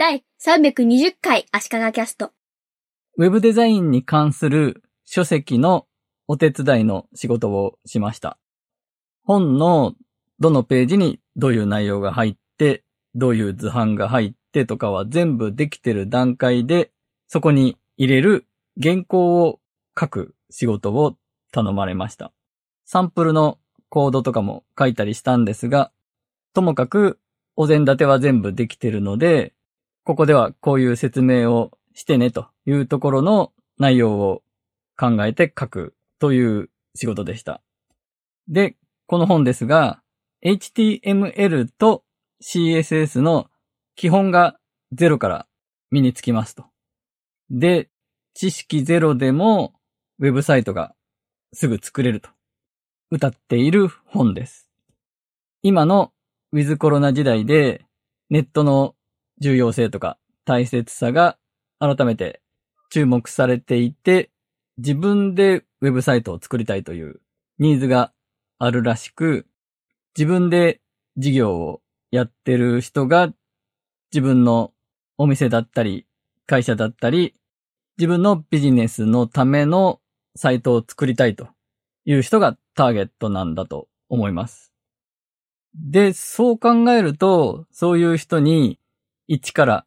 第320回足利キャスト。ウェブデザインに関する書籍のお手伝いの仕事をしました。本のどのページにどういう内容が入って、どういう図版が入ってとかは全部できてる段階で、そこに入れる原稿を書く仕事を頼まれました。サンプルのコードとかも書いたりしたんですが、ともかくお膳立ては全部できてるので、ここではこういう説明をしてねというところの内容を考えて書くという仕事でした。で、この本ですが、HTML と CSS の基本がゼロから身につきますと。で、知識ゼロでもウェブサイトがすぐ作れると歌っている本です。今のウィズコロナ時代でネットの重要性とか大切さが改めて注目されていて、自分でウェブサイトを作りたいというニーズがあるらしく、自分で事業をやってる人が自分のお店だったり会社だったり自分のビジネスのためのサイトを作りたいという人がターゲットなんだと思います。で、そう考えると、そういう人に一から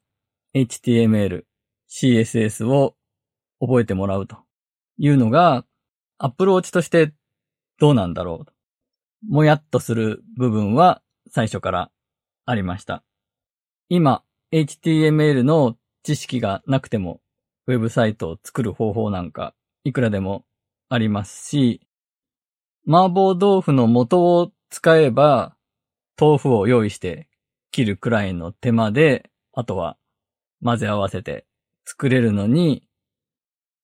HTML、CSS を覚えてもらうというのが、アプローチとしてどうなんだろう。もやっとする部分は最初からありました。今、HTML の知識がなくても、ウェブサイトを作る方法なんか、いくらでもありますし、麻婆豆腐の素を使えば、豆腐を用意して切るくらいの手間で、あとは混ぜ合わせて作れるのに、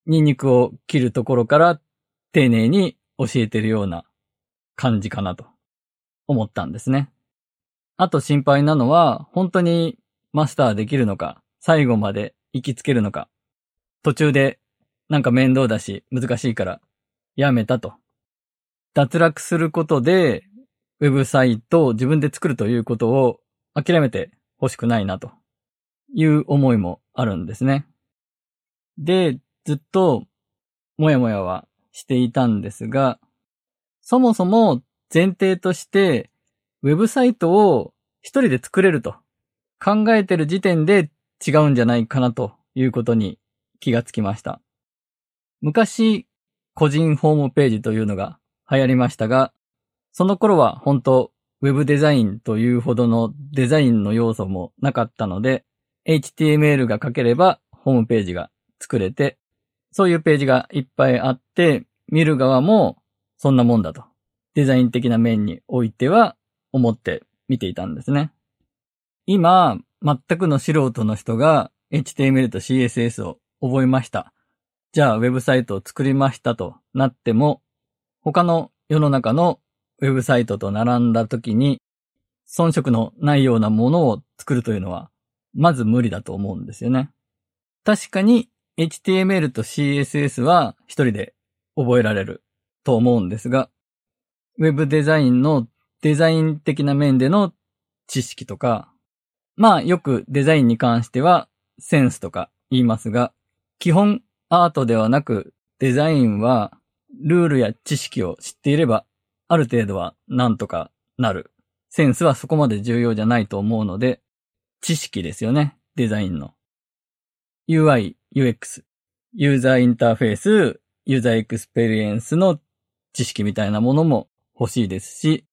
ニンニクを切るところから丁寧に教えてるような感じかなと思ったんですね。あと心配なのは、本当にマスターできるのか、最後まで行きつけるのか、途中でなんか面倒だし難しいからやめたと。脱落することで、ウェブサイトを自分で作るということを諦めて欲しくないなという思いもあるんですね。で、ずっともやもやはしていたんですが、そもそも前提としてウェブサイトを一人で作れると考えてる時点で違うんじゃないかなということに気がつきました。昔、個人ホームページというのが流行りましたが、その頃は本当ウェブデザインというほどのデザインの要素もなかったので、HTML が書ければホームページが作れて、そういうページがいっぱいあって、見る側もそんなもんだと。デザイン的な面においては思って見ていたんですね。今、全くの素人の人が HTML と CSS を覚えました。じゃあウェブサイトを作りましたとなっても、他の世の中のウェブサイトと並んだ時に、遜色のないようなものを作るというのは、まず無理だと思うんですよね。確かに HTML と CSS は一人で覚えられると思うんですが、ウェブデザインのデザイン的な面での知識とか、まあよくデザインに関してはセンスとか言いますが、基本アートではなくデザインはルールや知識を知っていればある程度はなんとかなる。センスはそこまで重要じゃないと思うので、知識ですよね。デザインの。UI、UX、ユーザーインターフェース、ユーザーエクスペリエンスの知識みたいなものも欲しいですし、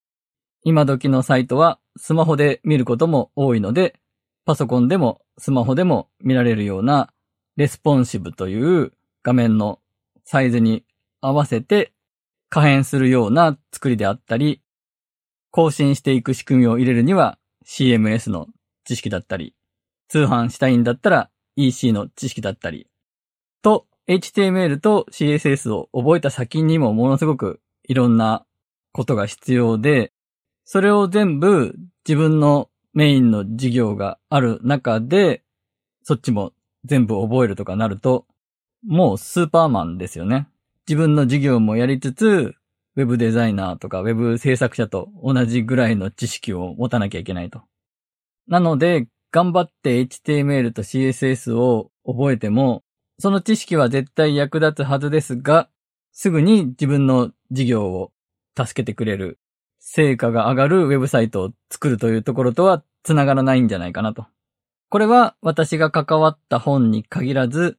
今時のサイトはスマホで見ることも多いので、パソコンでもスマホでも見られるようなレスポンシブという画面のサイズに合わせて可変するような作りであったり、更新していく仕組みを入れるには CMS の知識だったり、通販したいんだったら EC の知識だったり、と HTML と CSS を覚えた先にもものすごくいろんなことが必要で、それを全部自分のメインの事業がある中で、そっちも全部覚えるとかなると、もうスーパーマンですよね。自分の事業もやりつつ、ウェブデザイナーとかウェブ制作者と同じぐらいの知識を持たなきゃいけないと。なので、頑張って HTML と CSS を覚えても、その知識は絶対役立つはずですが、すぐに自分の事業を助けてくれる、成果が上がるウェブサイトを作るというところとは繋がらないんじゃないかなと。これは私が関わった本に限らず、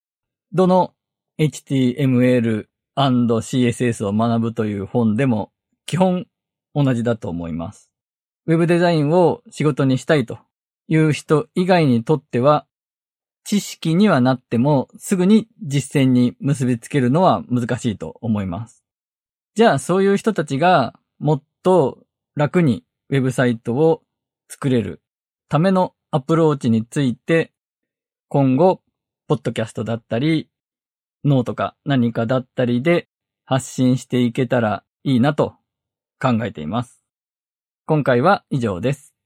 どの HTML CSS を学ぶという本でも基本同じだと思います。ウェブデザインを仕事にしたいという人以外にとっては、知識にはなってもすぐに実践に結びつけるのは難しいと思います。じゃあそういう人たちがもっと楽にウェブサイトを作れるためのアプローチについて今後、ポッドキャストだったり、ノートか何かだったりで発信していけたらいいなと考えています。今回は以上です。